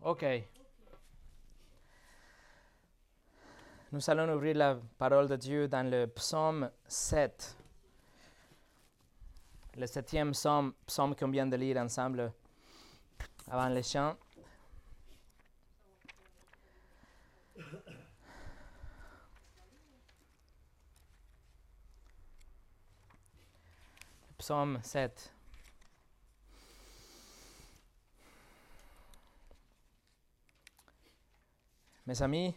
Ok. Nous allons ouvrir la parole de Dieu dans le psaume 7. Le septième psaume, psaume qu'on vient de lire ensemble avant les chants. Psaume 7. Mes amis,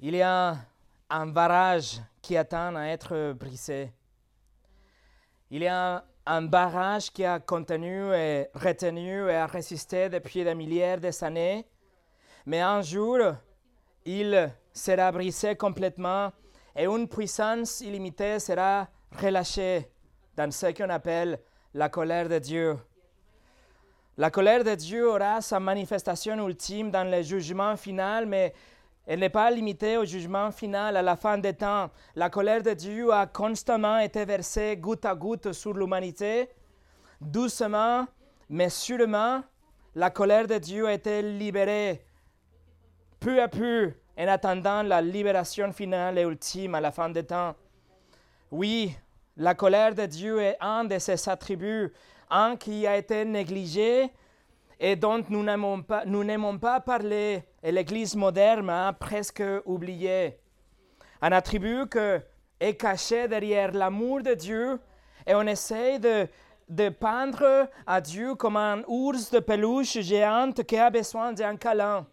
il y a un barrage qui attend à être brisé. Il y a un barrage qui a contenu et retenu et a résisté depuis des milliers d'années. Mais un jour, il sera brisé complètement et une puissance illimitée sera relâchée dans ce qu'on appelle la colère de Dieu. La colère de Dieu aura sa manifestation ultime dans le jugement final, mais elle n'est pas limitée au jugement final à la fin des temps. La colère de Dieu a constamment été versée goutte à goutte sur l'humanité. Doucement, mais sûrement, la colère de Dieu a été libérée peu à peu en attendant la libération finale et ultime à la fin des temps. Oui, la colère de Dieu est un de ses attributs, un qui a été négligé et dont nous n'aimons pas, pas parler, et l'Église moderne a presque oublié. Un attribut qui est caché derrière l'amour de Dieu, et on essaie de, de peindre à Dieu comme un ours de peluche géante qui a besoin d'un câlin.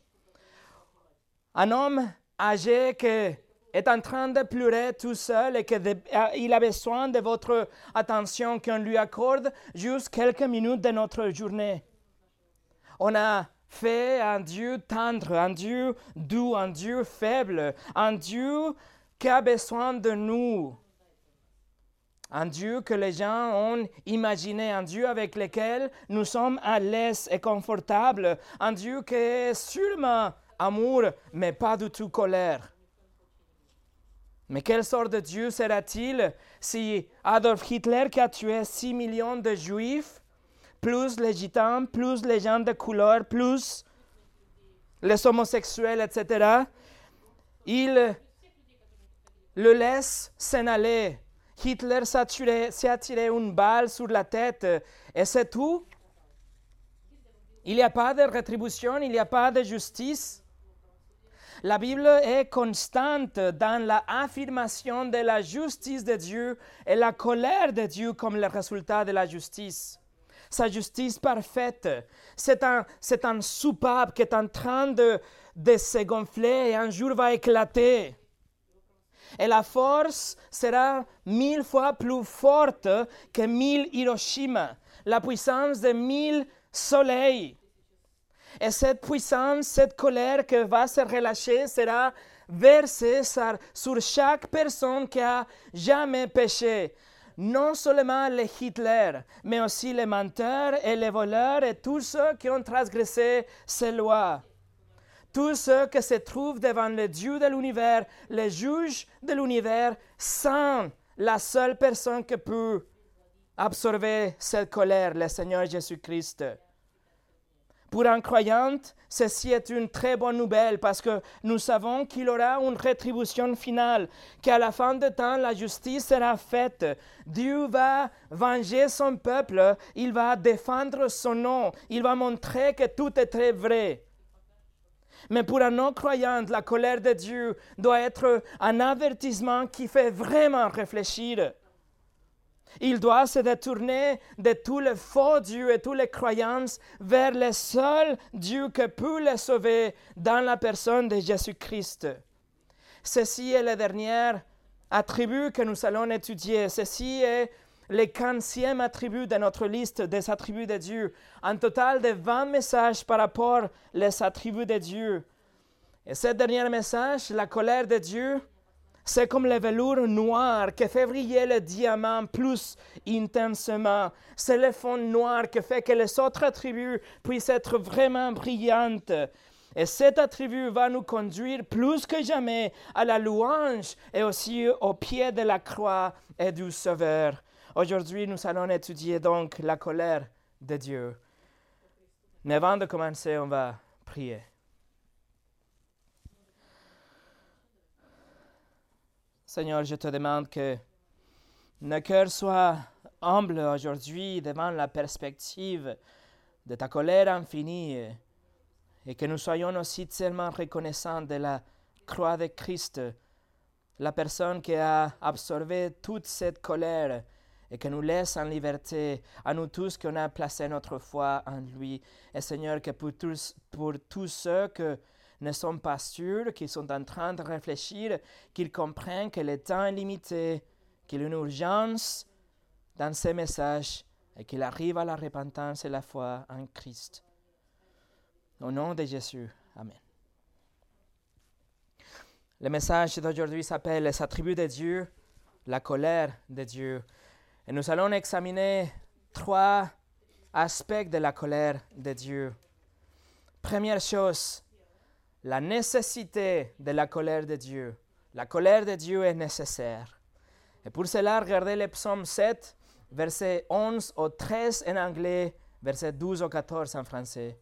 Un homme âgé qui est en train de pleurer tout seul et qu'il a besoin de votre attention qu'on lui accorde juste quelques minutes de notre journée. On a fait un Dieu tendre, un Dieu doux, un Dieu faible, un Dieu qui a besoin de nous. Un Dieu que les gens ont imaginé, un Dieu avec lequel nous sommes à l'aise et confortables, un Dieu qui est sûrement amour, mais pas du tout colère. Mais quelle sorte de Dieu sera-t-il si Adolf Hitler, qui a tué 6 millions de juifs, plus les gitans, plus les gens de couleur, plus les homosexuels, etc., il le laisse s'en aller? Hitler s'est attiré une balle sur la tête et c'est tout. Il n'y a pas de rétribution, il n'y a pas de justice. La Bible est constante dans l'affirmation de la justice de Dieu et la colère de Dieu comme le résultat de la justice. Sa justice parfaite, c'est un, c'est un soupape qui est en train de, de se gonfler et un jour va éclater. Et la force sera mille fois plus forte que mille Hiroshima, la puissance de mille soleils. Et cette puissance, cette colère qui va se relâcher sera versée sur chaque personne qui a jamais péché. Non seulement les Hitler, mais aussi les menteurs et les voleurs et tous ceux qui ont transgressé ces lois. Tous ceux qui se trouvent devant le Dieu de l'univers, le juge de l'univers, sans la seule personne qui peut absorber cette colère, le Seigneur Jésus-Christ. Pour un croyant, ceci est une très bonne nouvelle parce que nous savons qu'il aura une rétribution finale, qu'à la fin de temps, la justice sera faite. Dieu va venger son peuple, il va défendre son nom, il va montrer que tout est très vrai. Mais pour un non-croyant, la colère de Dieu doit être un avertissement qui fait vraiment réfléchir. Il doit se détourner de tous les faux dieux et toutes les croyances vers le seul Dieu qui peut les sauver dans la personne de Jésus-Christ. Ceci est le dernier attribut que nous allons étudier. Ceci est le quinzième attribut de notre liste des attributs de Dieu. Un total de 20 messages par rapport aux attributs de Dieu. Et ce dernier message, la colère de Dieu, c'est comme le velours noir qui fait briller le diamant plus intensément. C'est le fond noir qui fait que les autres attributs puissent être vraiment brillantes. Et cet attribut va nous conduire plus que jamais à la louange et aussi au pied de la croix et du Sauveur. Aujourd'hui, nous allons étudier donc la colère de Dieu. Mais avant de commencer, on va prier. Seigneur, je te demande que nos cœurs soient humbles aujourd'hui devant la perspective de ta colère infinie et que nous soyons aussi tellement reconnaissants de la croix de Christ, la personne qui a absorbé toute cette colère et qui nous laisse en liberté à nous tous qui on a placé notre foi en lui. Et Seigneur, que pour tous, pour tous ceux qui ne sont pas sûrs, qui sont en train de réfléchir, qu'ils comprennent que le temps est limité, qu'il y a une urgence dans ces messages et qu'il arrive à la repentance et la foi en Christ. Au nom de Jésus. Amen. Le message d'aujourd'hui s'appelle Les attributs de Dieu, la colère de Dieu. Et nous allons examiner trois aspects de la colère de Dieu. Première chose, la nécessité de la colère de Dieu. La colère de Dieu est nécessaire. Et pour cela, regardez le psaume 7, verset 11 au 13 en anglais, verset 12 au 14 en français.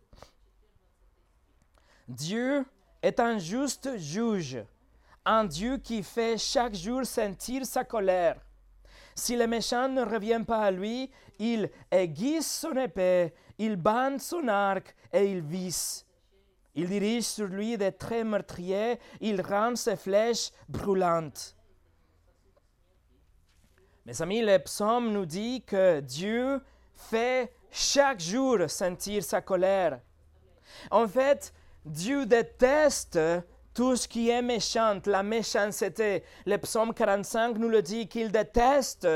Dieu est un juste juge, un Dieu qui fait chaque jour sentir sa colère. Si le méchant ne revient pas à lui, il aiguise son épée, il bande son arc et il vise. Il dirige sur lui des traits meurtriers, il rend ses flèches brûlantes. Mes amis, le psaume nous dit que Dieu fait chaque jour sentir sa colère. En fait, Dieu déteste tout ce qui est méchant, la méchanceté. Le psaume 45 nous le dit qu'il déteste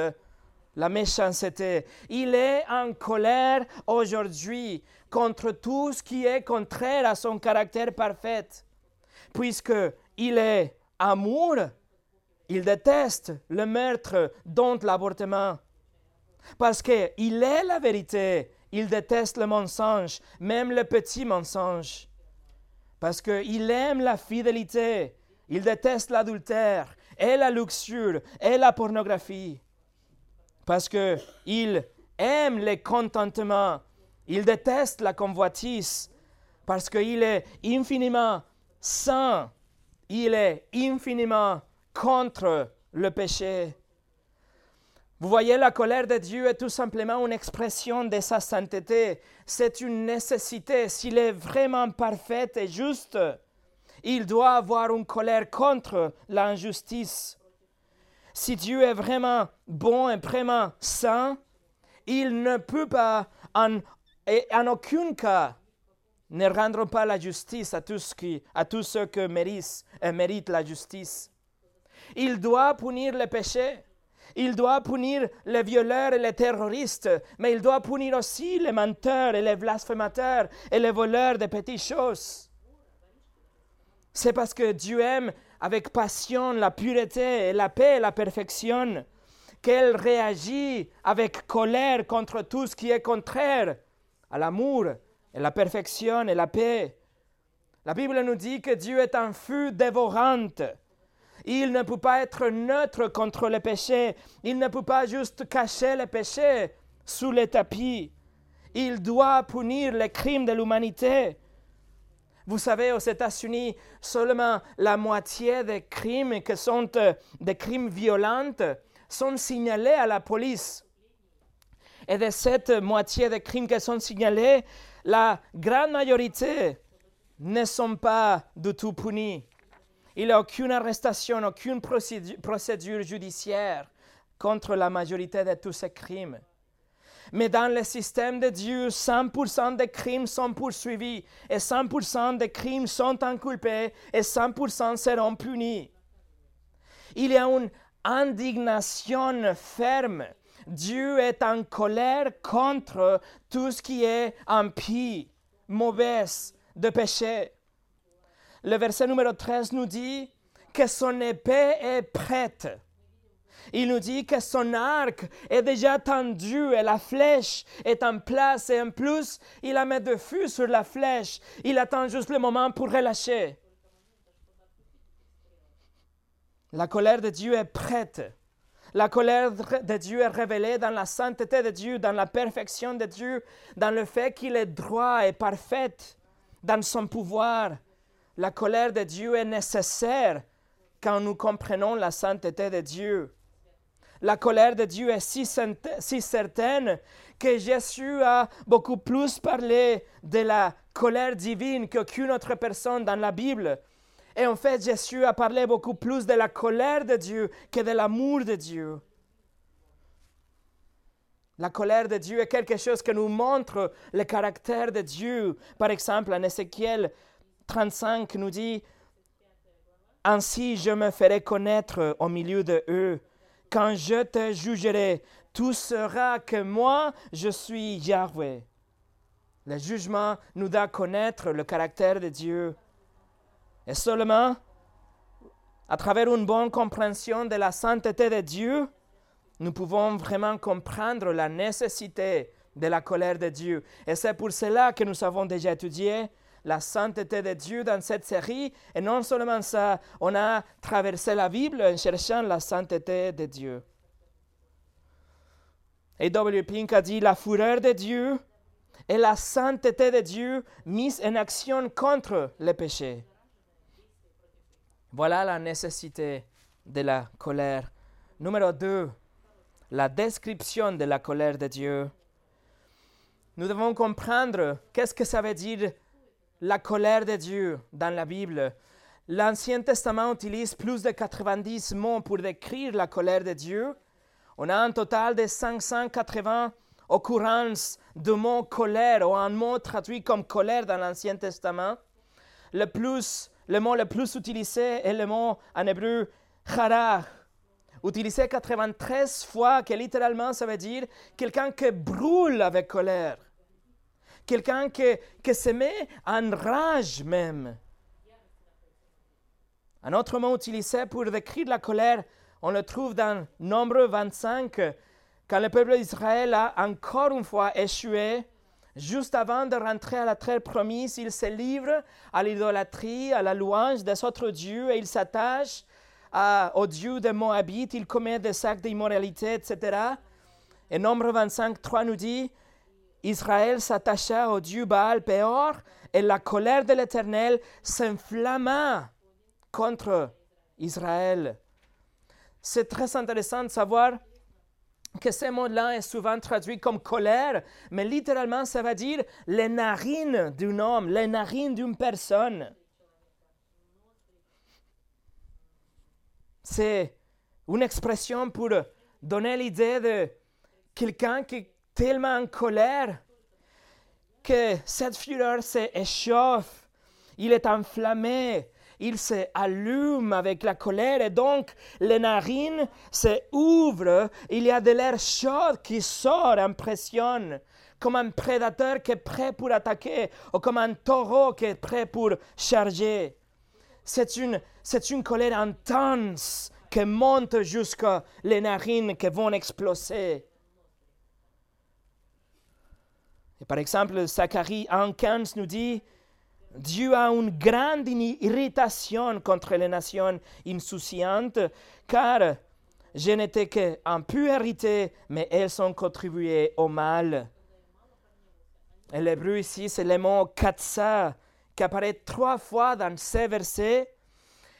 la méchanceté. Il est en colère aujourd'hui contre tout ce qui est contraire à son caractère parfait. Puisque il est amour, il déteste le meurtre, dont l'avortement. Parce qu'il est la vérité, il déteste le mensonge, même le petit mensonge parce qu'il aime la fidélité, il déteste l'adultère et la luxure et la pornographie, parce qu'il aime le contentement, il déteste la convoitise, parce qu'il est infiniment saint, il est infiniment contre le péché. Vous voyez, la colère de Dieu est tout simplement une expression de sa sainteté. C'est une nécessité. S'il est vraiment parfait et juste, il doit avoir une colère contre l'injustice. Si Dieu est vraiment bon et vraiment saint, il ne peut pas, en, en aucun cas, ne rendre pas la justice à tous, qui, à tous ceux qui méritent, méritent la justice. Il doit punir le péché. Il doit punir les violeurs et les terroristes, mais il doit punir aussi les menteurs et les blasphémateurs et les voleurs de petites choses. C'est parce que Dieu aime avec passion la pureté et la paix et la perfection qu'elle réagit avec colère contre tout ce qui est contraire à l'amour et la perfection et la paix. La Bible nous dit que Dieu est un feu dévorant il ne peut pas être neutre contre le péché. Il ne peut pas juste cacher le péché sous le tapis. Il doit punir les crimes de l'humanité. Vous savez, aux États-Unis, seulement la moitié des crimes qui sont euh, des crimes violents sont signalés à la police. Et de cette moitié des crimes qui sont signalés, la grande majorité ne sont pas du tout punis. Il n'y a aucune arrestation, aucune procédure, judiciaire contre la majorité de tous ces crimes. Mais dans le système de Dieu, 100% des crimes sont poursuivis et 100% des crimes sont inculpés et 100% seront punis. Il y a une indignation ferme. Dieu est en colère contre tout ce qui est impie, mauvais, de péché. Le verset numéro 13 nous dit que son épée est prête. Il nous dit que son arc est déjà tendu et la flèche est en place et en plus, il a mis de feu sur la flèche. Il attend juste le moment pour relâcher. La colère de Dieu est prête. La colère de Dieu est révélée dans la sainteté de Dieu, dans la perfection de Dieu, dans le fait qu'il est droit et parfait dans son pouvoir. La colère de Dieu est nécessaire quand nous comprenons la sainteté de Dieu. La colère de Dieu est si, certaine que Jésus a beaucoup plus parlé de la colère divine qu'aucune autre personne dans la Bible. Et en fait, Jésus a parlé beaucoup plus de la colère de Dieu que de l'amour de Dieu. La colère de Dieu est quelque chose qui nous montre le caractère de Dieu. Par exemple, en Ézéchiel 35 nous dit, Ainsi je me ferai connaître au milieu de eux. Quand je te jugerai, tout sera que moi, je suis Yahweh. Le jugement nous doit connaître le caractère de Dieu. Et seulement à travers une bonne compréhension de la sainteté de Dieu, nous pouvons vraiment comprendre la nécessité de la colère de Dieu. Et c'est pour cela que nous avons déjà étudié la sainteté de Dieu dans cette série. Et non seulement ça, on a traversé la Bible en cherchant la sainteté de Dieu. Et W. Pink a dit la fureur de Dieu et la sainteté de Dieu mise en action contre le péché. Voilà la nécessité de la colère. Numéro 2, la description de la colère de Dieu. Nous devons comprendre qu'est-ce que ça veut dire la colère de Dieu dans la Bible. L'Ancien Testament utilise plus de 90 mots pour décrire la colère de Dieu. On a un total de 580 occurrences de mots colère ou un mot traduit comme colère dans l'Ancien Testament. Le plus le mot le plus utilisé est le mot en hébreu chara, utilisé 93 fois, que littéralement ça veut dire quelqu'un qui brûle avec colère, quelqu'un qui, qui se met en rage même. Un autre mot utilisé pour décrire la colère, on le trouve dans Nombre 25, quand le peuple d'Israël a encore une fois échoué Juste avant de rentrer à la terre promise, il se livre à l'idolâtrie, à la louange des autres dieux et il s'attache au dieu de Moabit, il commet des actes d'immoralité, etc. Et Nombre 25, 3 nous dit Israël s'attacha au dieu Baal Péor et la colère de l'Éternel s'inflamma contre Israël. C'est très intéressant de savoir que ce mot-là est souvent traduit comme colère, mais littéralement ça veut dire les narines d'un homme, les narines d'une personne. C'est une expression pour donner l'idée de quelqu'un qui est tellement en colère que cette fureur s'échauffe, il est enflammé, il s'allume avec la colère et donc les narines s'ouvrent, il y a de l'air chaud qui sort, impressionne, comme un prédateur qui est prêt pour attaquer ou comme un taureau qui est prêt pour charger. C'est une, c'est une colère intense qui monte jusqu'à les narines qui vont exploser. Et par exemple, Zacharie 1.15 nous dit Dieu a une grande irritation contre les nations insouciantes, car je n'étais qu'un peu mais elles ont contribué au mal. Et l'hébreu ici, c'est le mot katsa, qui apparaît trois fois dans ces versets.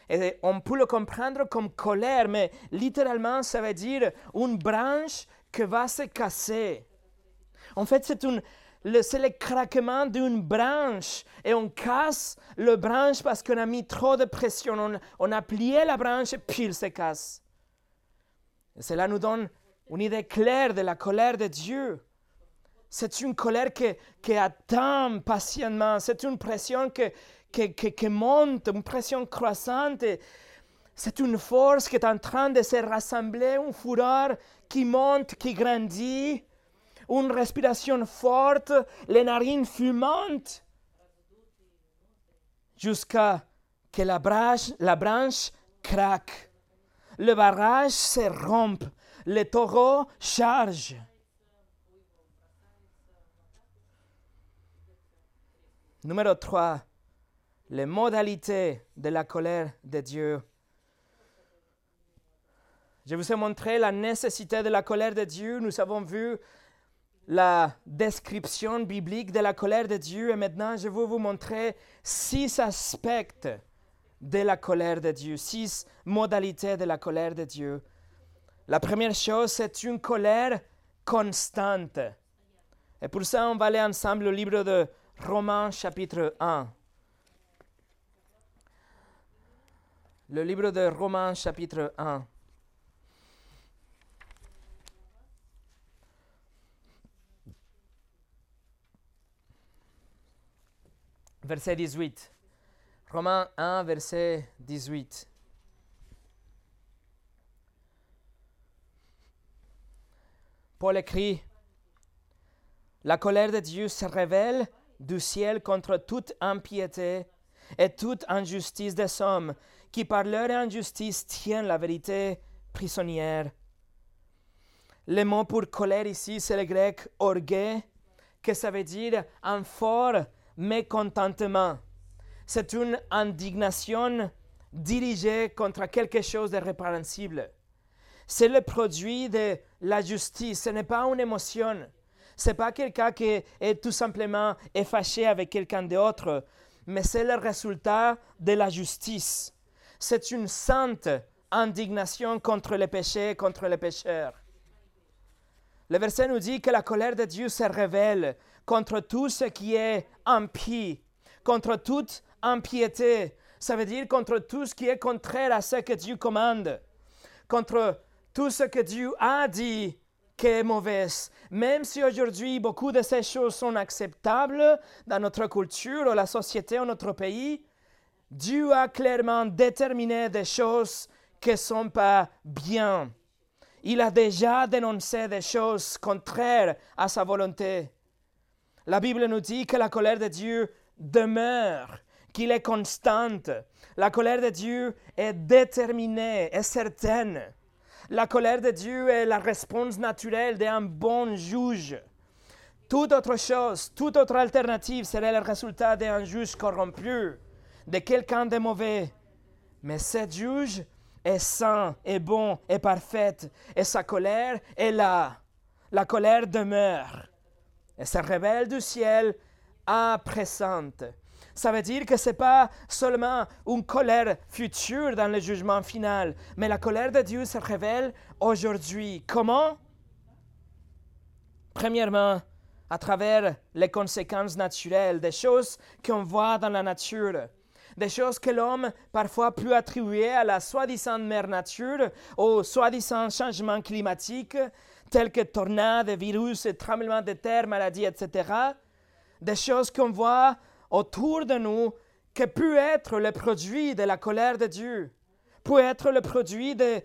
Et on peut le comprendre comme colère, mais littéralement, ça veut dire une branche qui va se casser. En fait, c'est une, c'est le craquement d'une branche et on casse le branche parce qu'on a mis trop de pression. On, a plié la branche et puis il se casse. Et cela nous donne une idée claire de la colère de Dieu. C'est une colère qui, qui attend patiemment. C'est une pression qui, qui, qui, monte, une pression croissante. C'est une force qui est en train de se rassembler, une fureur qui monte, qui grandit une respiration forte, les narines fumantes, jusqu'à que la branche, la branche craque. Le barrage se rompt, le taureau charge. Numéro 3. Les modalités de la colère de Dieu. Je vous ai montré la nécessité de la colère de Dieu. Nous avons vu la description biblique de la colère de Dieu et maintenant je vais vous montrer six aspects de la colère de Dieu, six modalités de la colère de Dieu. La première chose, c'est une colère constante. Et pour ça, on va aller ensemble au livre de Romains chapitre 1. Le livre de Romains chapitre 1. Verset 18. Romains 1, verset 18. Paul écrit, La colère de Dieu se révèle du ciel contre toute impiété et toute injustice des hommes qui par leur injustice tiennent la vérité prisonnière. Le mot pour colère ici, c'est le grec orgueil, que ça veut dire un fort mécontentement. C'est une indignation dirigée contre quelque chose de répréhensible. C'est le produit de la justice, ce n'est pas une émotion. Ce n'est pas quelqu'un qui est tout simplement fâché avec quelqu'un d'autre, mais c'est le résultat de la justice. C'est une sainte indignation contre le péché, contre les pécheurs. Le verset nous dit que la colère de Dieu se révèle contre tout ce qui est impie, contre toute impiété. Ça veut dire contre tout ce qui est contraire à ce que Dieu commande, contre tout ce que Dieu a dit qui est mauvais. Même si aujourd'hui beaucoup de ces choses sont acceptables dans notre culture, la société, ou notre pays, Dieu a clairement déterminé des choses qui ne sont pas bien. Il a déjà dénoncé des choses contraires à sa volonté. La Bible nous dit que la colère de Dieu demeure, qu'il est constante. La colère de Dieu est déterminée, est certaine. La colère de Dieu est la réponse naturelle d'un bon juge. Toute autre chose, toute autre alternative serait le résultat d'un juge corrompu, de quelqu'un de mauvais. Mais ce juge est saint, est bon, est parfait, et sa colère est là. La colère demeure. Et se révèle du ciel à présente. Ça veut dire que ce n'est pas seulement une colère future dans le jugement final, mais la colère de Dieu se révèle aujourd'hui. Comment? Premièrement, à travers les conséquences naturelles, des choses qu'on voit dans la nature, des choses que l'homme parfois peut attribuer à la soi-disant mère nature, au soi-disant changement climatique, tels que tornades, virus, tremblements de terre, maladies, etc. Des choses qu'on voit autour de nous qui peut être le produit de la colère de Dieu, peut être le produit de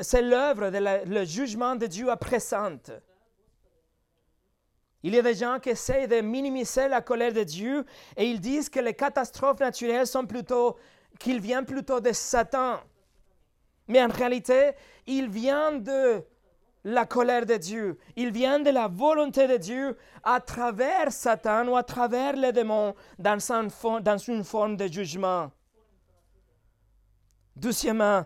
c'est l'œuvre, le jugement de Dieu à présente. Il y a des gens qui essayent de minimiser la colère de Dieu et ils disent que les catastrophes naturelles sont plutôt, qu'il vient plutôt de Satan. Mais en réalité, il vient de la colère de Dieu. Il vient de la volonté de Dieu à travers Satan ou à travers les démons dans, une forme de jugement. Deuxièmement,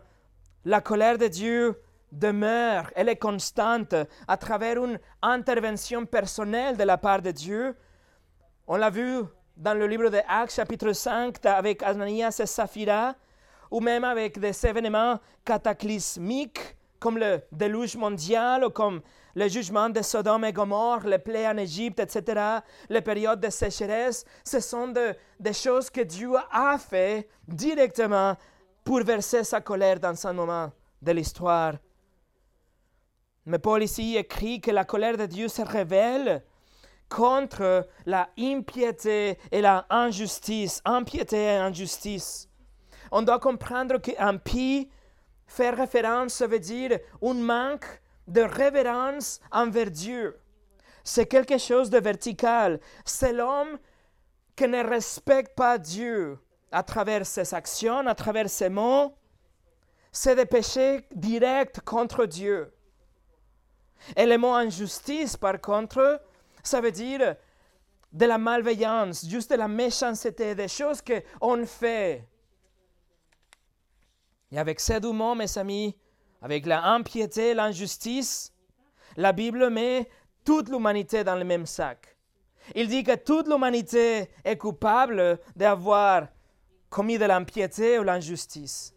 la colère de Dieu demeure, elle est constante à travers une intervention personnelle de la part de Dieu. On l'a vu dans le livre de Actes chapitre 5 avec Ananias et Saphira, ou même avec des événements cataclysmiques comme le déluge mondial ou comme le jugement de Sodome et Gomorre, les plaies en Égypte, etc., les périodes de sécheresse, ce sont des choses que Dieu a fait directement pour verser sa colère dans un moment de l'histoire. Mais Paul ici écrit que la colère de Dieu se révèle contre la impiété et la injustice. Impiété et injustice. On doit comprendre qu'impie Faire référence, ça veut dire un manque de révérence envers Dieu. C'est quelque chose de vertical. C'est l'homme qui ne respecte pas Dieu à travers ses actions, à travers ses mots. C'est des péchés directs contre Dieu. Et le mot injustice, par contre, ça veut dire de la malveillance, juste de la méchanceté, des choses qu'on fait et avec mots, mes amis, avec la impiété, l'injustice, la Bible met toute l'humanité dans le même sac. Il dit que toute l'humanité est coupable d'avoir commis de l'impiété ou l'injustice.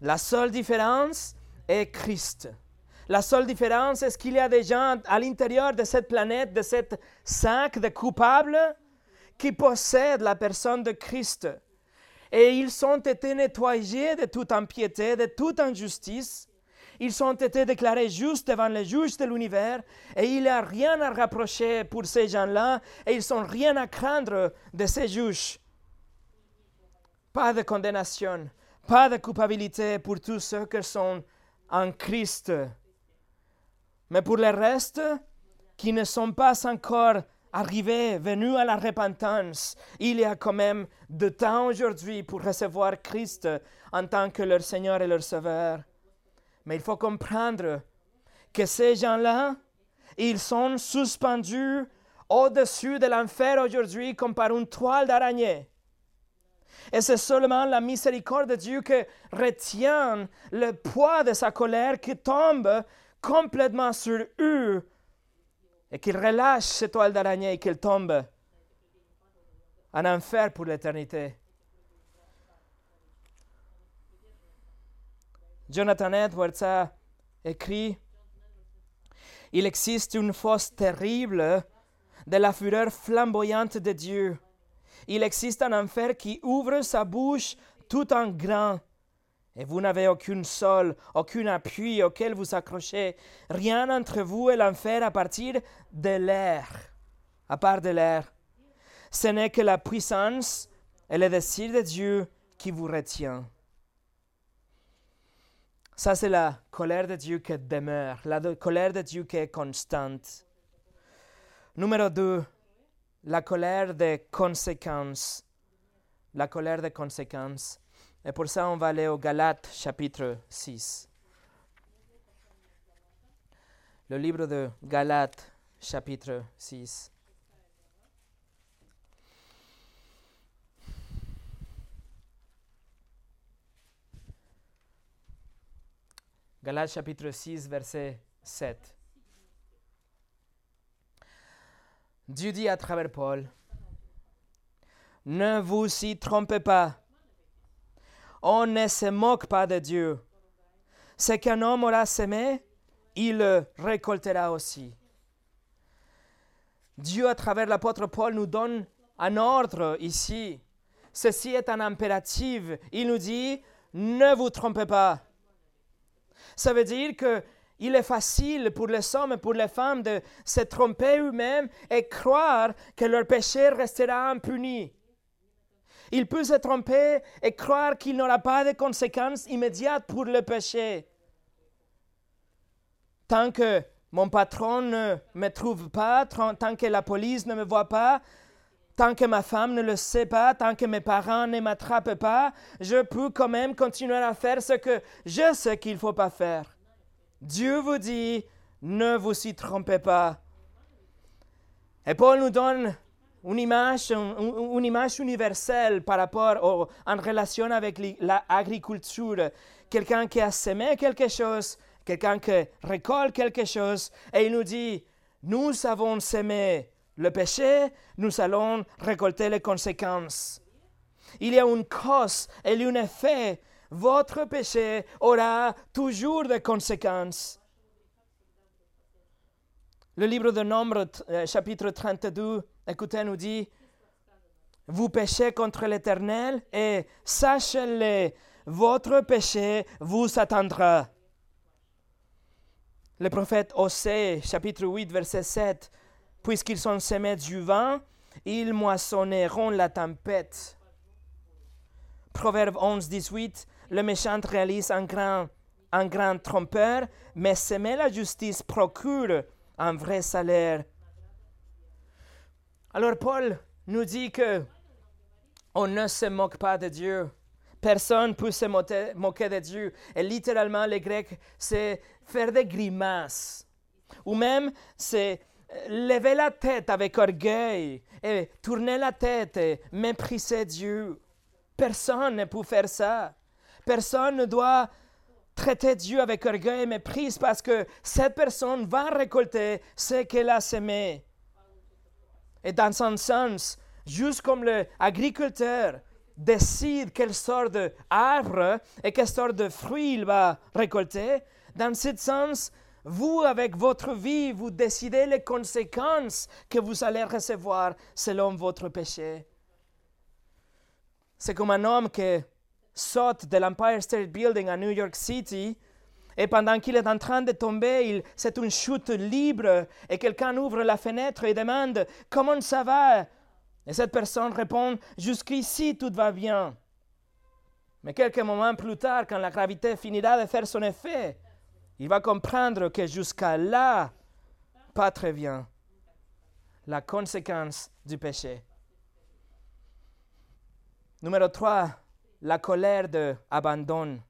La seule différence est Christ. La seule différence est qu'il y a des gens à l'intérieur de cette planète, de cette sac de coupables, qui possèdent la personne de Christ. Et ils ont été nettoyés de toute impiété, de toute injustice. Ils ont été déclarés justes devant les juges de l'univers et il n'y a rien à rapprocher pour ces gens-là et ils n'ont rien à craindre de ces juges. Pas de condamnation, pas de culpabilité pour tous ceux qui sont en Christ. Mais pour le reste, qui ne sont pas encore arrivés, venus à la repentance, il y a quand même de temps aujourd'hui pour recevoir Christ en tant que leur Seigneur et leur Sauveur. Mais il faut comprendre que ces gens-là, ils sont suspendus au-dessus de l'enfer aujourd'hui comme par une toile d'araignée. Et c'est seulement la miséricorde de Dieu qui retient le poids de sa colère qui tombe complètement sur eux et qu'il relâche cette toile d'araignée et qu'il tombe en enfer pour l'éternité. Jonathan Edwards a écrit Il existe une fosse terrible de la fureur flamboyante de Dieu. Il existe un enfer qui ouvre sa bouche tout en grand et vous n'avez aucun sol, aucun appui auquel vous accrochez, rien entre vous et l'enfer à partir de l'air, à part de l'air. Ce n'est que la puissance et le désir de Dieu qui vous retient. Ça, c'est la colère de Dieu qui demeure, la colère de Dieu qui est constante. Numéro 2, la colère des conséquences. La colère des conséquences. Et pour ça, on va aller au Galates chapitre 6. Le livre de Galates chapitre 6. Galates chapitre 6, verset 7. Dieu dit à travers Paul, Ne vous y trompez pas on ne se moque pas de Dieu. Ce qu'un homme aura semé, il le récoltera aussi. Dieu, à travers l'apôtre Paul, nous donne un ordre ici. Ceci est un impératif. Il nous dit, ne vous trompez pas. Ça veut dire que il est facile pour les hommes et pour les femmes de se tromper eux-mêmes et croire que leur péché restera impuni. Il peut se tromper et croire qu'il n'aura pas de conséquences immédiates pour le péché. Tant que mon patron ne me trouve pas, tant que la police ne me voit pas, tant que ma femme ne le sait pas, tant que mes parents ne m'attrapent pas, je peux quand même continuer à faire ce que je sais qu'il ne faut pas faire. Dieu vous dit, ne vous y trompez pas. Et Paul nous donne une image, une, image universelle par rapport en relation avec l'agriculture. Quelqu'un qui a semé quelque chose, quelqu'un qui récolte quelque chose, et il nous dit, nous avons semé le péché, nous allons récolter les conséquences. Il y a une cause et un effet. Votre péché aura toujours des conséquences. Le livre de Nombre, euh, chapitre 32, écoutez, nous dit, vous péchez contre l'Éternel et sachez-le, votre péché vous attendra. Le prophète Osée, chapitre 8, verset 7, puisqu'ils sont semés du vent, ils moissonneront la tempête. Proverbe 11, 18, le méchant réalise un grand, un grand trompeur, mais semer la justice procure un vrai salaire. Alors Paul nous dit que on ne se moque pas de Dieu. Personne ne peut se moquer de Dieu. Et littéralement, les Grecs, c'est faire des grimaces. Ou même, c'est lever la tête avec orgueil et tourner la tête et mépriser Dieu. Personne ne peut faire ça. Personne ne doit traiter Dieu avec orgueil et méprise parce que cette personne va récolter ce qu'elle a semé. Et dans un sens, juste comme l'agriculteur décide quelle sorte d'arbre et quelle sorte de fruits il va récolter, dans ce sens, vous, avec votre vie, vous décidez les conséquences que vous allez recevoir selon votre péché. C'est comme un homme qui saute de l'Empire State Building à New York City et pendant qu'il est en train de tomber, c'est une chute libre et quelqu'un ouvre la fenêtre et demande Comment ça va? Et cette personne répond Jusqu'ici tout va bien. Mais quelques moments plus tard, quand la gravité finira de faire son effet, il va comprendre que jusqu'à là, pas très bien. La conséquence du péché. Numéro 3, la colère d'abandon.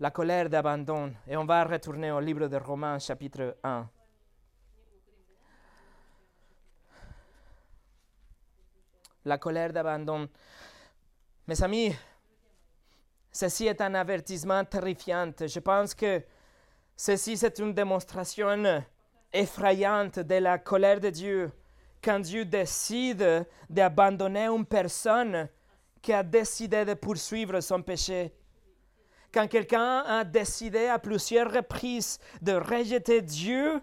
La colère d'abandon. Et on va retourner au livre de Romains chapitre 1. La colère d'abandon. Mes amis, ceci est un avertissement terrifiant. Je pense que ceci c'est une démonstration effrayante de la colère de Dieu. Quand Dieu décide d'abandonner une personne qui a décidé de poursuivre son péché. Quand quelqu'un a décidé à plusieurs reprises de rejeter Dieu,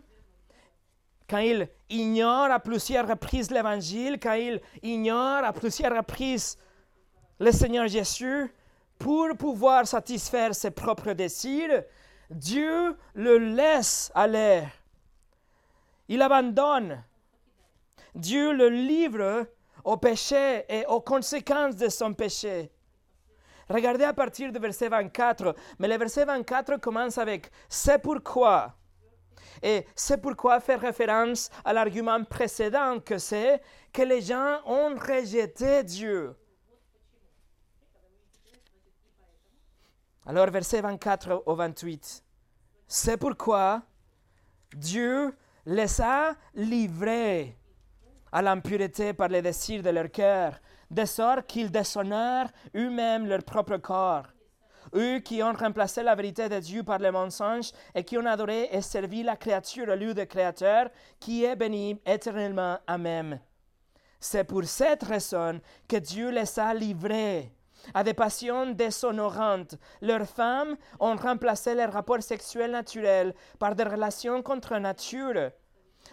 quand il ignore à plusieurs reprises l'Évangile, quand il ignore à plusieurs reprises le Seigneur Jésus, pour pouvoir satisfaire ses propres désirs, Dieu le laisse aller. Il abandonne. Dieu le livre au péché et aux conséquences de son péché. Regardez à partir du verset 24, mais le verset 24 commence avec C'est pourquoi. Et c'est pourquoi faire référence à l'argument précédent que c'est que les gens ont rejeté Dieu. Alors verset 24 au 28. C'est pourquoi Dieu les a livrés à l'impureté par les désirs de leur cœur, de sorte qu'ils déshonorent eux-mêmes leur propre corps. Eux qui ont remplacé la vérité de Dieu par le mensonge et qui ont adoré et servi la créature au lieu du Créateur, qui est béni éternellement. Amen. C'est pour cette raison que Dieu les a livrés à des passions déshonorantes. Leurs femmes ont remplacé leurs rapports sexuels naturels par des relations contre nature.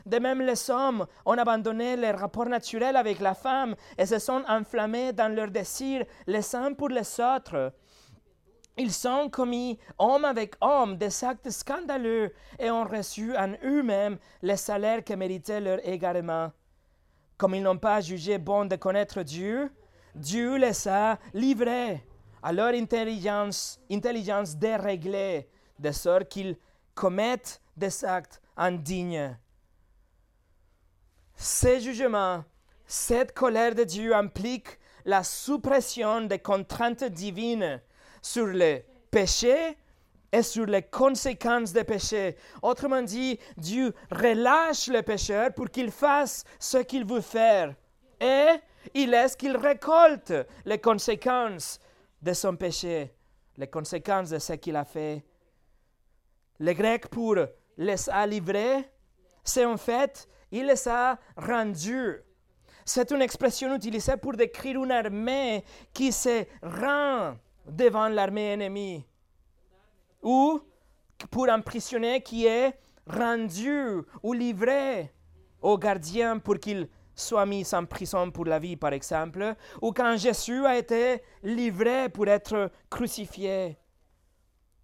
De même, les hommes ont abandonné les rapports naturels avec la femme et se sont enflammés dans leurs désirs les uns pour les autres. Ils ont commis, homme avec homme, des actes scandaleux et ont reçu en eux-mêmes les salaires que méritaient leur égarement. Comme ils n'ont pas jugé bon de connaître Dieu, Dieu les a livrés à leur intelligence, intelligence déréglée, de sorte qu'ils commettent des actes indignes. Ces jugements, cette colère de Dieu implique la suppression des contraintes divines sur les péchés et sur les conséquences des péchés. Autrement dit, Dieu relâche le pécheur pour qu'il fasse ce qu'il veut faire et il laisse qu'il récolte les conséquences de son péché, les conséquences de ce qu'il a fait. Le grec pour les a livrés, c'est en fait il les a rendus. C'est une expression utilisée pour décrire une armée qui se rend devant l'armée ennemie. Ou pour un prisonnier qui est rendu ou livré au gardien pour qu'il soit mis en prison pour la vie, par exemple, ou quand Jésus a été livré pour être crucifié.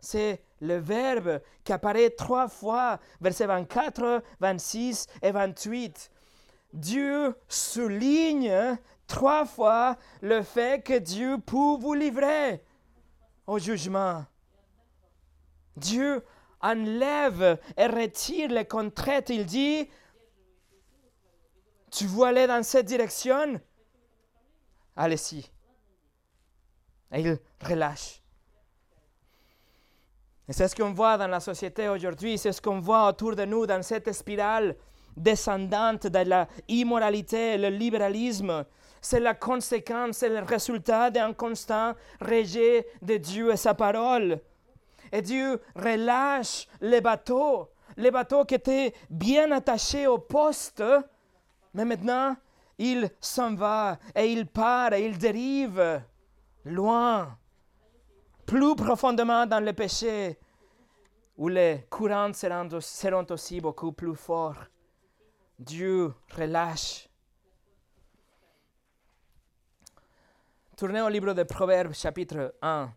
C'est le verbe qui apparaît trois fois, versets 24, 26 et 28. Dieu souligne trois fois le fait que Dieu peut vous livrer au jugement. Dieu enlève et retire les contraintes. Il dit, tu veux aller dans cette direction? Allez-y. Et il relâche. Et c'est ce qu'on voit dans la société aujourd'hui, c'est ce qu'on voit autour de nous dans cette spirale descendante de la immoralité, le libéralisme. C'est la conséquence, c'est le résultat d'un constant rejet de Dieu et sa parole. Et Dieu relâche les bateaux, les bateaux qui étaient bien attachés au poste, mais maintenant, il s'en va et il part et il dérive loin, plus profondément dans le péché, où les courants seront, seront aussi beaucoup plus forts. Dieu relâche. Tournez au livre de Proverbes chapitre 1.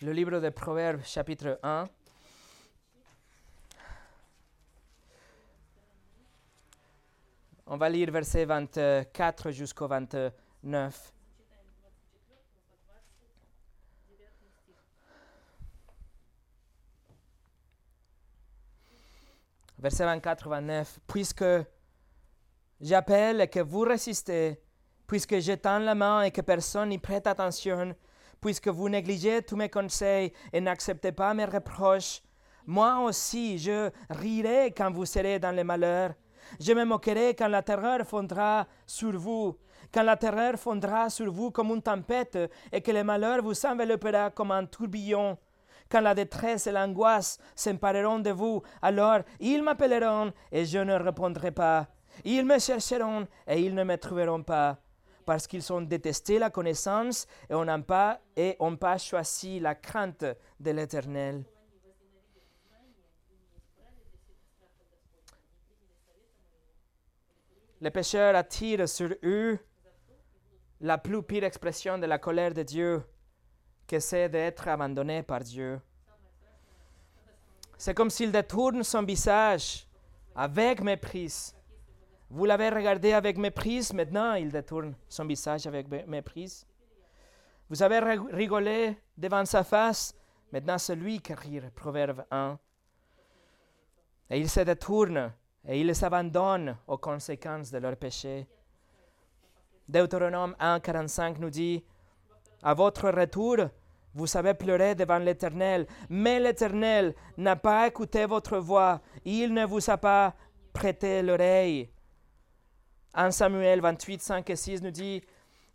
Le livre de Proverbes chapitre 1. On va lire verset 24 jusqu'au 29. Verset 24-29. Puisque j'appelle et que vous résistez, puisque je tends la main et que personne n'y prête attention, puisque vous négligez tous mes conseils et n'acceptez pas mes reproches, moi aussi je rirai quand vous serez dans le malheur. Je me moquerai quand la terreur fondra sur vous, quand la terreur fondra sur vous comme une tempête et que le malheur vous enveloppera comme un tourbillon. Quand la détresse et l'angoisse s'empareront de vous, alors ils m'appelleront et je ne répondrai pas. Ils me chercheront et ils ne me trouveront pas parce qu'ils ont détesté la connaissance et on n'a pas, et pas choisi la crainte de l'Éternel. Les pécheurs attirent sur eux la plus pire expression de la colère de Dieu, que c'est d'être abandonné par Dieu. C'est comme s'il détourne son visage avec mépris vous l'avez regardé avec mépris, maintenant il détourne son visage avec mépris. Vous avez rigolé devant sa face, maintenant c'est lui qui rit. Proverbe 1. Et il se détourne et il s'abandonne aux conséquences de leur péché. Deutéronome 1, 45 nous dit À votre retour, vous savez pleurer devant l'Éternel, mais l'Éternel n'a pas écouté votre voix, il ne vous a pas prêté l'oreille. 1 Samuel 28, 5 et 6 nous dit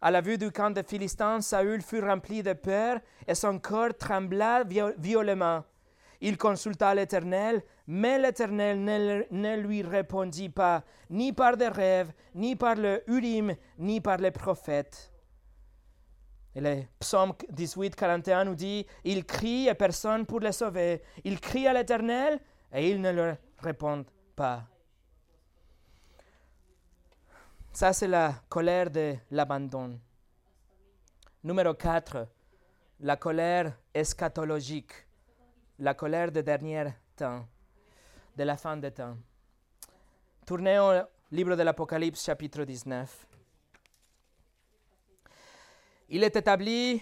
À la vue du camp des Philistins, Saül fut rempli de peur et son cœur trembla violemment. Il consulta l'Éternel, mais l'Éternel ne, lui répondit pas, ni par des rêves, ni par le Urim, ni par les prophètes. Et le psaume 18, 41 nous dit Il crie et personne pour le sauver. Il crie à l'Éternel et il ne leur répond pas. Ça, c'est la colère de l'abandon. Numéro 4, la colère eschatologique, la colère de dernier temps, de la fin des temps. Tournez au livre de l'Apocalypse, chapitre 19. Il est établi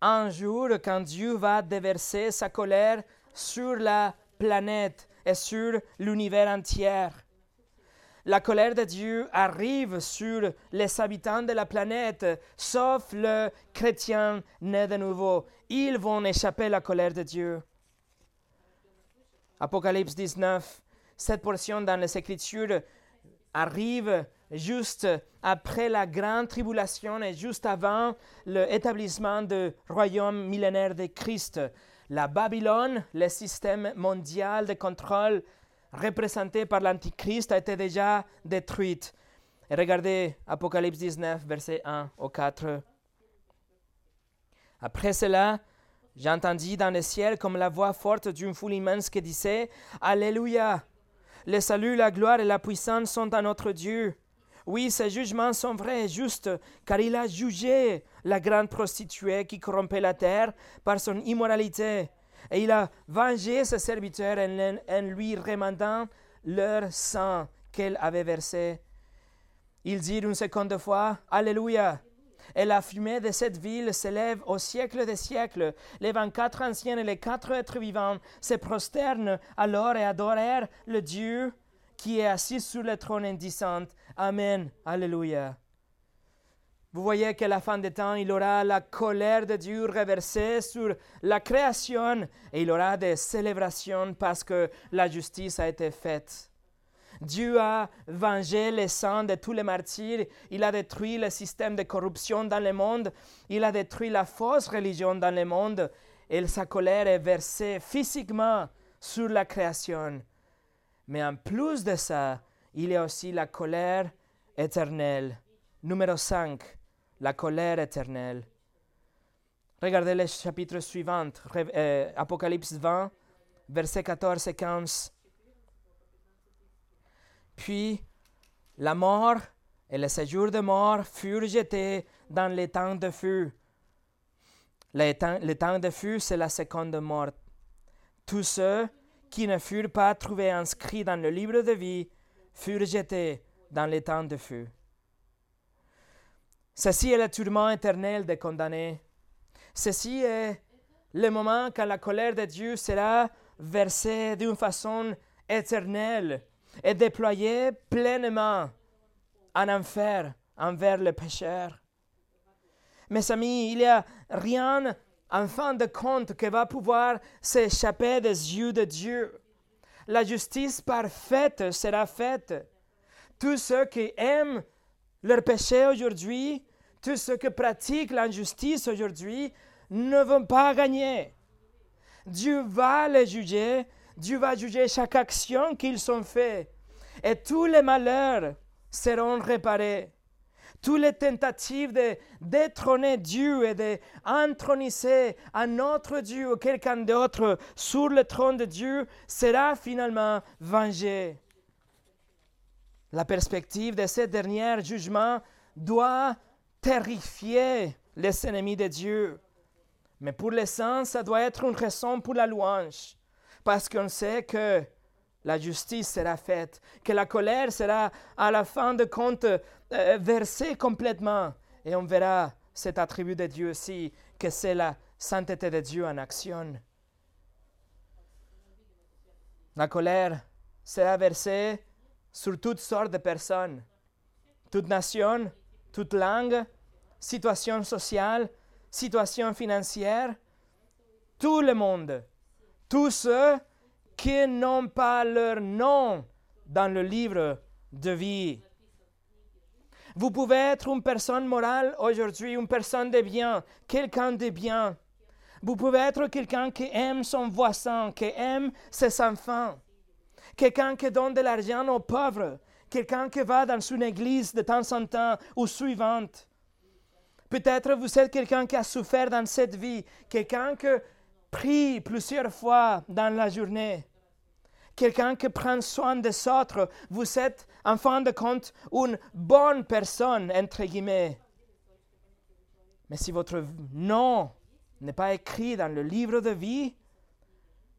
un jour quand Dieu va déverser sa colère sur la planète et sur l'univers entier la colère de Dieu arrive sur les habitants de la planète, sauf le chrétien né de nouveau. Ils vont échapper à la colère de Dieu. Apocalypse 19, cette portion dans les Écritures arrive juste après la grande tribulation et juste avant l'établissement du royaume millénaire de Christ. La Babylone, le système mondial de contrôle représentée par l'Antichrist a été déjà détruite. Regardez Apocalypse 19, verset 1 au 4. Après cela, j'entendis dans le ciel comme la voix forte d'une foule immense qui disait Alléluia Le salut, la gloire et la puissance sont à notre Dieu. Oui, ses jugements sont vrais et justes, car il a jugé la grande prostituée qui corrompait la terre par son immoralité et il a vengé ses serviteurs en, lui remandant leur sang qu'elle avait versé. Il dit une seconde fois, Alléluia. Et la fumée de cette ville s'élève au siècle des siècles. Les vingt-quatre anciens et les quatre êtres vivants se prosternent alors et adorèrent le Dieu qui est assis sur le trône indissant. Amen. Alléluia. Vous voyez qu'à la fin des temps, il aura la colère de Dieu reversée sur la création et il aura des célébrations parce que la justice a été faite. Dieu a vengé les sang de tous les martyrs. Il a détruit le système de corruption dans le monde. Il a détruit la fausse religion dans le monde. Et sa colère est versée physiquement sur la création. Mais en plus de ça, il y a aussi la colère éternelle. Numéro 5, la colère éternelle. Regardez le chapitre suivant, euh, Apocalypse 20, versets 14 et 15. Puis la mort et le séjour de mort furent jetés dans les temps de feu. Le temps, le temps de feu, c'est la seconde mort. Tous ceux qui ne furent pas trouvés inscrits dans le livre de vie furent jetés dans les temps de feu. Ceci est le tourment éternel des condamnés. Ceci est le moment quand la colère de Dieu sera versée d'une façon éternelle et déployée pleinement en enfer envers le pécheur. Mes amis, il n'y a rien en fin de compte qui va pouvoir s'échapper des yeux de Dieu. La justice parfaite sera faite. Tous ceux qui aiment leur péché aujourd'hui, tous ceux qui pratiquent l'injustice aujourd'hui, ne vont pas gagner. Dieu va les juger, Dieu va juger chaque action qu'ils ont faite, et tous les malheurs seront réparés. Toutes les tentatives de détrôner Dieu et d'entroniser un autre Dieu ou quelqu'un d'autre sur le trône de Dieu sera finalement vengée. La perspective de ce dernier jugement doit terrifier les ennemis de Dieu. Mais pour les saints, ça doit être une raison pour la louange, parce qu'on sait que la justice sera faite, que la colère sera à la fin de compte euh, versée complètement, et on verra cet attribut de Dieu aussi, que c'est la sainteté de Dieu en action. La colère sera versée sur toutes sortes de personnes, toute nation, toute langue, situation sociale, situation financière, tout le monde, tous ceux qui n'ont pas leur nom dans le livre de vie. Vous pouvez être une personne morale aujourd'hui, une personne de bien, quelqu'un de bien. Vous pouvez être quelqu'un qui aime son voisin, qui aime ses enfants, quelqu'un qui donne de l'argent aux pauvres, quelqu'un qui va dans une église de temps en temps ou suivante. Peut-être vous êtes quelqu'un qui a souffert dans cette vie, quelqu'un qui prie plusieurs fois dans la journée, quelqu'un qui prend soin des autres. Vous êtes, en fin de compte, une bonne personne, entre guillemets. Mais si votre nom n'est pas écrit dans le livre de vie,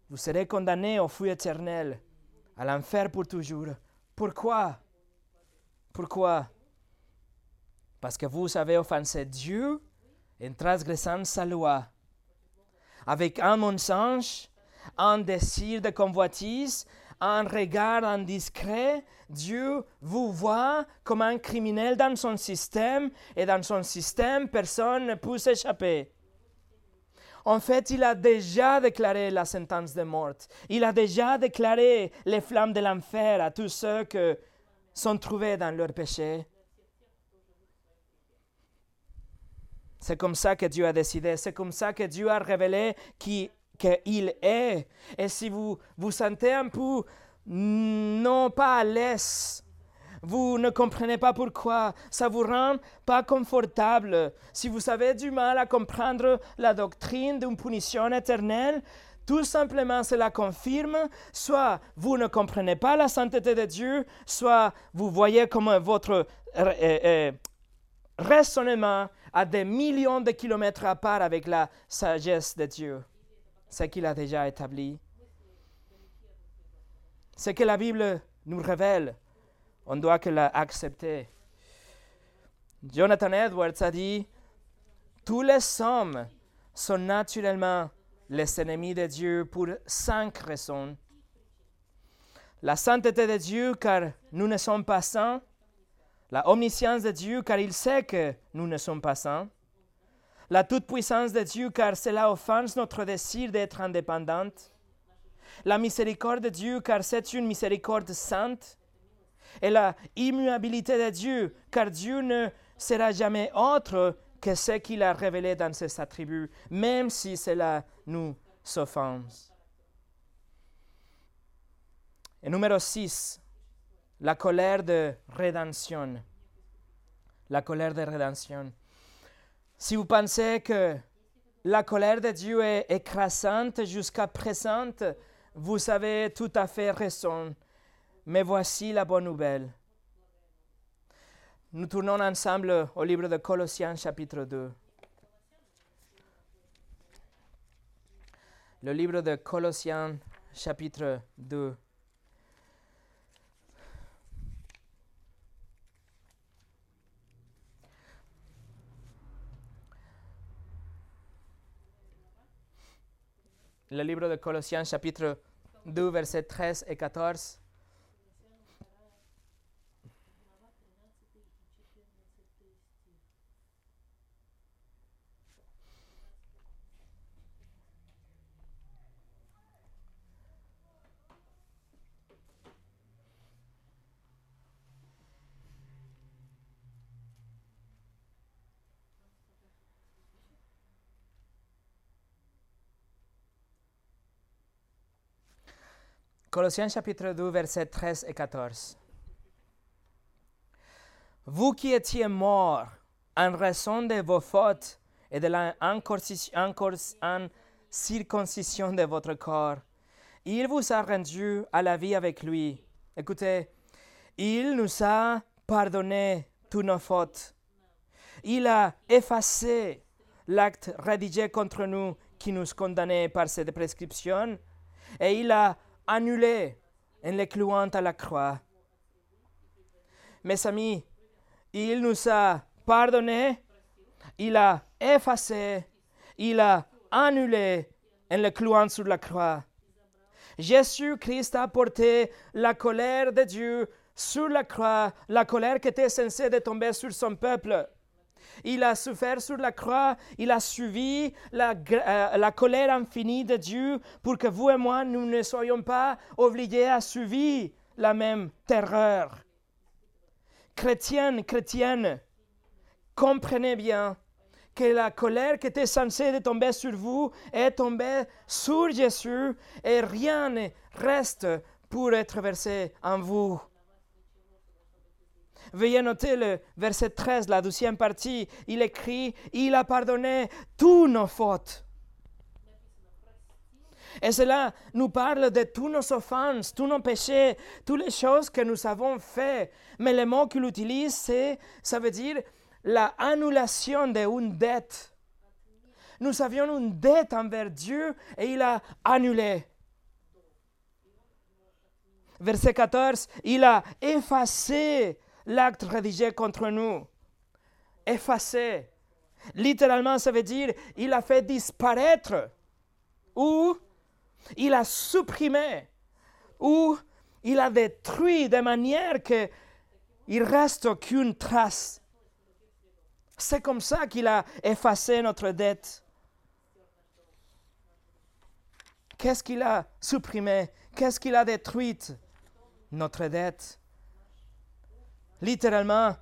vous serez condamné au feu éternel, à l'enfer pour toujours. Pourquoi? Pourquoi? Parce que vous avez offensé Dieu en transgressant sa loi. Avec un mensonge, un désir de convoitise, un regard indiscret, Dieu vous voit comme un criminel dans son système et dans son système, personne ne peut s'échapper. En fait, il a déjà déclaré la sentence de mort. Il a déjà déclaré les flammes de l'enfer à tous ceux qui sont trouvés dans leur péché. C'est comme ça que Dieu a décidé, c'est comme ça que Dieu a révélé qui qu'il est. Et si vous vous sentez un peu non pas à l'aise, vous ne comprenez pas pourquoi, ça vous rend pas confortable. Si vous avez du mal à comprendre la doctrine d'une punition éternelle, tout simplement cela confirme, soit vous ne comprenez pas la sainteté de Dieu, soit vous voyez comment votre euh, euh, euh, raisonnement à des millions de kilomètres à part avec la sagesse de Dieu, ce qu'il a déjà établi. Ce que la Bible nous révèle, on doit que l'accepter. Jonathan Edwards a dit, tous les hommes sont naturellement les ennemis de Dieu pour cinq raisons. La sainteté de Dieu, car nous ne sommes pas saints la omniscience de Dieu, car il sait que nous ne sommes pas saints. La toute-puissance de Dieu, car cela offense notre désir d'être indépendante. La miséricorde de Dieu, car c'est une miséricorde sainte. et la immuabilité de Dieu, car Dieu ne sera jamais autre que ce qu'il a révélé dans ses attributs, même si cela nous offense. Et numéro 6, la colère de rédemption. La colère de rédemption. Si vous pensez que la colère de Dieu est écrasante jusqu'à présent, vous avez tout à fait raison. Mais voici la bonne nouvelle. Nous tournons ensemble au livre de Colossiens chapitre 2. Le livre de Colossiens chapitre 2. Le livre de Colossiens chapitre 2 versets 13 et 14. Colossiens chapitre 2, versets 13 et 14. Vous qui étiez morts en raison de vos fautes et de la circoncision de votre corps, il vous a rendu à la vie avec lui. Écoutez, il nous a pardonné toutes nos fautes. Il a effacé l'acte rédigé contre nous qui nous condamnait par cette prescription et il a annulé en les clouant à la croix. Mes amis, il nous a pardonné, il a effacé, il a annulé en le clouant sur la croix. Jésus-Christ a porté la colère de Dieu sur la croix, la colère qui était censée de tomber sur son peuple. Il a souffert sur la croix, il a suivi la, euh, la, colère infinie de Dieu pour que vous et moi, nous ne soyons pas obligés à subir la même terreur. Chrétienne, chrétienne, comprenez bien que la colère qui était censée tomber sur vous est tombée sur Jésus et rien ne reste pour être versé en vous. Veuillez noter le verset 13, la deuxième partie. Il écrit, il a pardonné tous nos fautes. Et cela nous parle de tous nos offenses, tous nos péchés, toutes les choses que nous avons fait. Mais le mot qu'il utilise, ça veut dire la annulation d'une dette. Nous avions une dette envers Dieu et il a annulé. Verset 14, il a effacé l'acte rédigé contre nous. Effacé. Littéralement, ça veut dire il a fait disparaître ou il a supprimé ou il a détruit de manière que il reste aucune trace. C'est comme ça qu'il a effacé notre dette. Qu'est-ce qu'il a supprimé? Qu'est-ce qu'il a détruit? Notre dette littéralement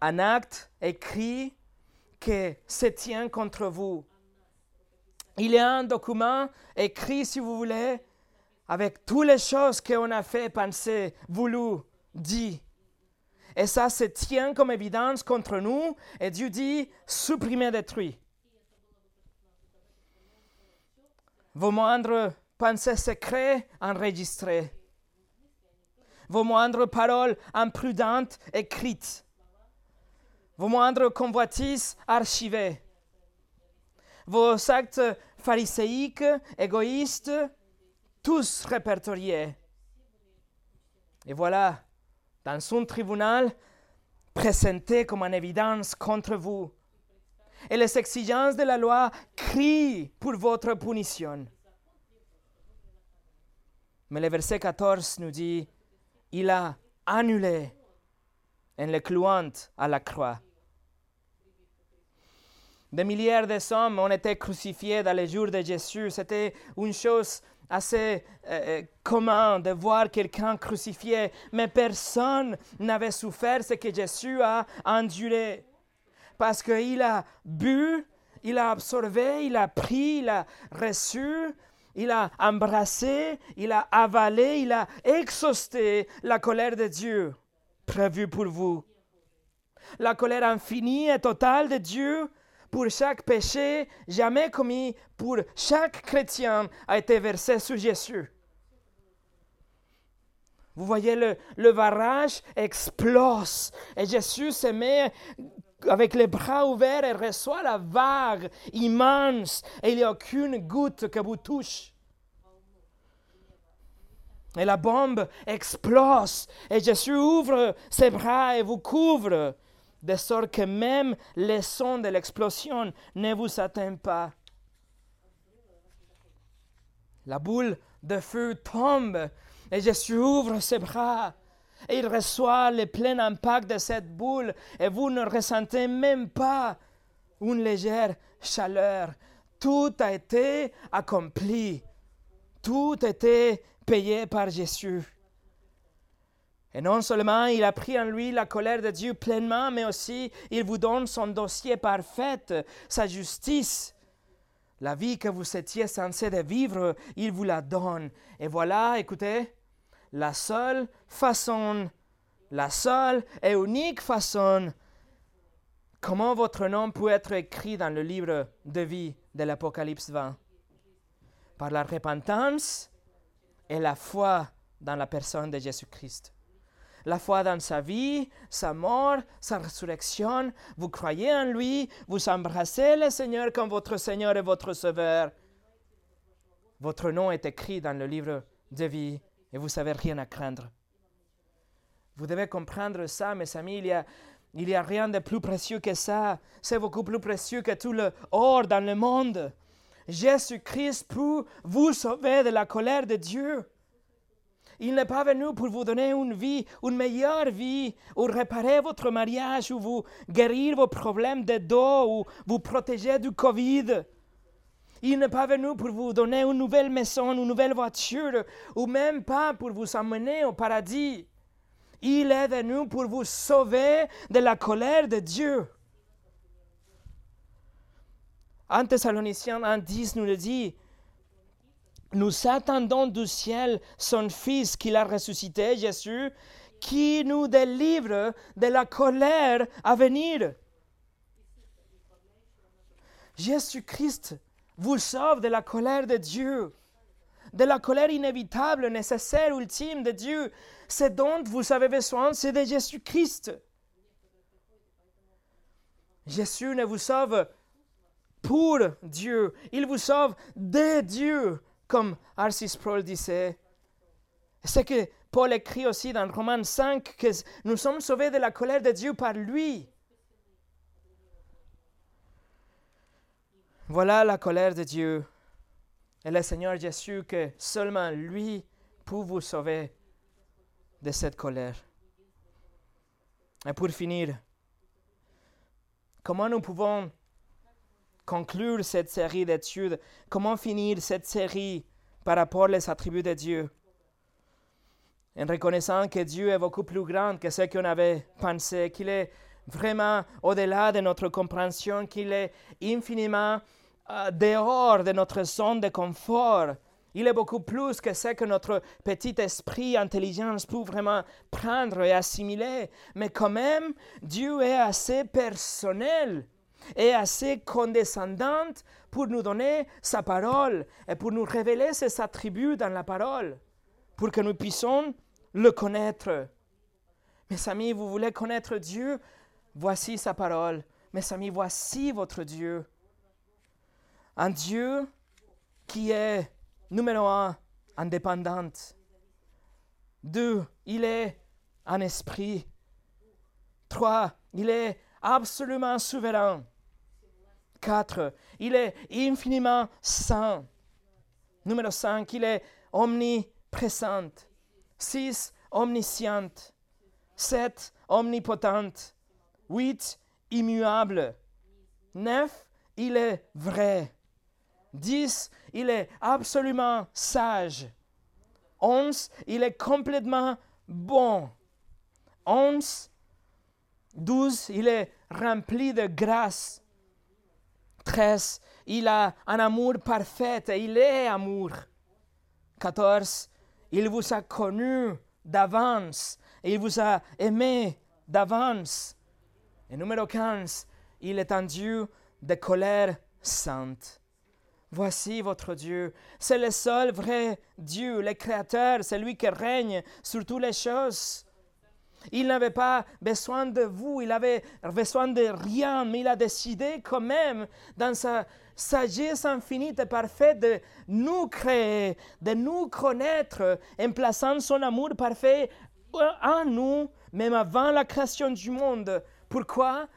un acte écrit qui se tient contre vous. Il y a un document écrit, si vous voulez, avec toutes les choses qu'on a fait, penser, voulu, dit. Et ça se tient comme évidence contre nous, et Dieu dit, supprimer, détruit. Vos moindres pensées secrets enregistrées vos moindres paroles imprudentes écrites, vos moindres convoitises archivées, vos actes phariséiques, égoïstes, tous répertoriés. Et voilà, dans un tribunal, présenté comme une évidence contre vous. Et les exigences de la loi crient pour votre punition. Mais le verset 14 nous dit, il a annulé en le clouant à la croix. Des milliers de hommes ont été crucifiés dans les jours de Jésus. C'était une chose assez euh, commun de voir quelqu'un crucifié, mais personne n'avait souffert ce que Jésus a enduré. Parce qu'il a bu, il a absorbé, il a pris, il a reçu, il a embrassé, il a avalé, il a exhausté la colère de Dieu prévue pour vous. La colère infinie et totale de Dieu pour chaque péché jamais commis pour chaque chrétien a été versé sur Jésus. Vous voyez, le, le varage explose et Jésus se met avec les bras ouverts et reçoit la vague immense et il n'y a aucune goutte que vous touche. Et la bombe explose et Jésus ouvre ses bras et vous couvre, de sorte que même les sons de l'explosion ne vous atteignent pas. La boule de feu tombe et Jésus ouvre ses bras et il reçoit le plein impact de cette boule et vous ne ressentez même pas une légère chaleur. Tout a été accompli. Tout a été payé par Jésus. Et non seulement il a pris en lui la colère de Dieu pleinement, mais aussi il vous donne son dossier parfait, sa justice. La vie que vous étiez censé de vivre, il vous la donne. Et voilà, écoutez, la seule façon, la seule et unique façon comment votre nom peut être écrit dans le livre de vie de l'Apocalypse 20. Par la repentance et la foi dans la personne de Jésus-Christ. La foi dans sa vie, sa mort, sa résurrection, vous croyez en lui, vous embrassez le Seigneur comme votre Seigneur et votre Sauveur. Votre nom est écrit dans le livre de vie et vous savez rien à craindre. Vous devez comprendre ça, mes amis. Il y a, il y a rien de plus précieux que ça. C'est beaucoup plus précieux que tout le or dans le monde. Jésus-Christ peut vous sauver de la colère de Dieu. Il n'est pas venu pour vous donner une vie, une meilleure vie, ou réparer votre mariage, ou vous guérir vos problèmes de dos, ou vous protéger du Covid. Il n'est pas venu pour vous donner une nouvelle maison, une nouvelle voiture, ou même pas pour vous emmener au paradis. Il est venu pour vous sauver de la colère de Dieu. 1 Thessaloniciens 1.10 nous le dit, nous attendons du ciel son Fils qu'il a ressuscité, Jésus, qui nous délivre de la colère à venir. Jésus-Christ vous sauve de la colère de Dieu, de la colère inévitable, nécessaire, ultime de Dieu. Ce dont vous avez besoin, c'est de Jésus-Christ. Jésus ne vous sauve pour Dieu, il vous sauve de Dieu, comme Arcis Sproul disait. C'est que Paul écrit aussi dans Romains 5 que nous sommes sauvés de la colère de Dieu par lui. Voilà la colère de Dieu. Et le Seigneur Jésus, que seulement lui peut vous sauver de cette colère. Et pour finir, comment nous pouvons conclure cette série d'études? Comment finir cette série par rapport aux attributs de Dieu? En reconnaissant que Dieu est beaucoup plus grand que ce qu'on avait pensé, qu'il est vraiment au-delà de notre compréhension, qu'il est infiniment euh, dehors de notre zone de confort. Il est beaucoup plus que ce que notre petit esprit, intelligence peut vraiment prendre et assimiler. Mais quand même, Dieu est assez personnel et assez condescendante pour nous donner sa parole et pour nous révéler ses attributs dans la parole, pour que nous puissions le connaître. Mes amis, vous voulez connaître Dieu Voici sa parole. Mes amis, voici votre Dieu. Un Dieu qui est, numéro un, indépendant. Deux, il est un esprit. Trois, il est absolument souverain. 4, il est infiniment saint. Numéro 5, il est omniprésent. 6, omnisciente. 7, omnipotente. 8, immuable. 9, il est vrai. 10, il est absolument sage. 11, il est complètement bon. 11, 12, il est rempli de grâce. 13, il a un amour parfait et il est amour. 14, il vous a connu d'avance et il vous a aimé d'avance. Et numéro 15, il est un Dieu de colère sainte. Voici votre Dieu. C'est le seul vrai Dieu, le Créateur, c'est lui qui règne sur toutes les choses. Il n'avait pas besoin de vous, il avait besoin de rien, mais il a décidé quand même, dans sa sagesse infinie et parfaite, de nous créer, de nous connaître, en plaçant son amour parfait en nous, même avant la création du monde. Pourquoi?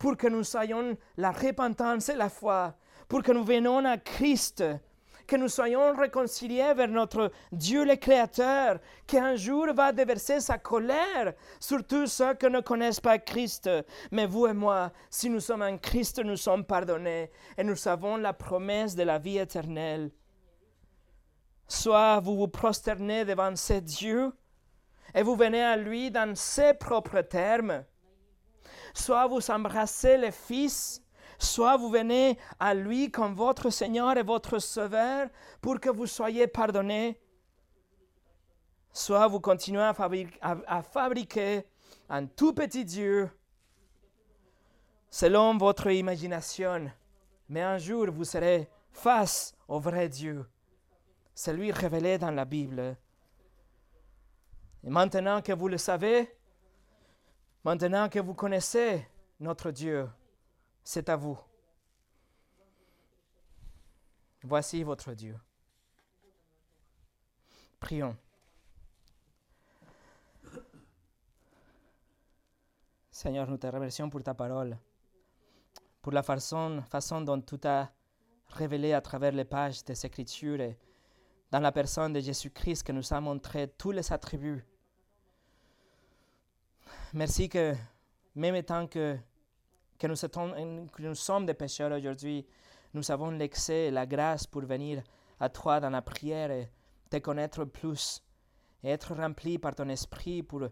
Pour que nous soyons la repentance et la foi, pour que nous venions à Christ, que nous soyons réconciliés vers notre Dieu le Créateur, qui un jour va déverser sa colère sur tous ceux qui ne connaissent pas Christ. Mais vous et moi, si nous sommes en Christ, nous sommes pardonnés et nous avons la promesse de la vie éternelle. Soit vous vous prosternez devant ce Dieu et vous venez à lui dans ses propres termes, soit vous embrassez le Fils Soit vous venez à lui comme votre Seigneur et votre Sauveur pour que vous soyez pardonnés. Soit vous continuez à, fabriquer, un tout petit Dieu selon votre imagination. Mais un jour, vous serez face au vrai Dieu, celui révélé dans la Bible. Et maintenant que vous le savez, maintenant que vous connaissez notre Dieu, c'est à vous. Voici votre Dieu. Prions. Seigneur, nous te remercions pour ta parole, pour la façon, dont tu as révélé à travers les pages des Écritures et dans la personne de Jésus-Christ que nous a montré tous les attributs. Merci que même étant que que nous, sommes des pécheurs aujourd'hui, nous avons l'excès et la grâce pour venir à toi dans la prière et te connaître plus et être rempli par ton esprit pour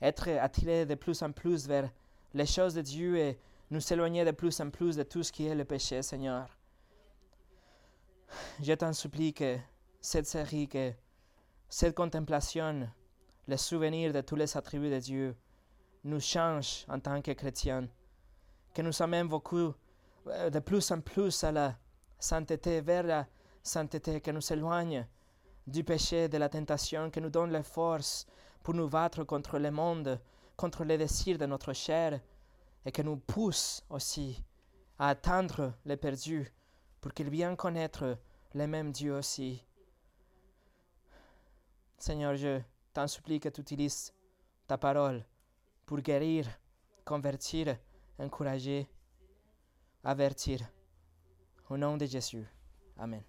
être attiré de plus en plus vers les choses de Dieu et nous éloigner de plus en plus de tout ce qui est le péché, Seigneur. Je t'en supplie que cette série, que cette contemplation, le souvenir de tous les attributs de Dieu, nous change en tant que chrétiens que nous amène beaucoup euh, de plus en plus à la sainteté, vers la sainteté, que nous éloigne du péché, de la tentation, que nous donne la force pour nous battre contre le monde, contre les désirs de notre chair, et que nous pousse aussi à attendre les perdus pour qu'ils viennent connaître le même Dieu aussi. Seigneur, je t'en supplie que tu utilises ta parole pour guérir, convertir, encourager, avertir. Au nom de Jésus. Amen.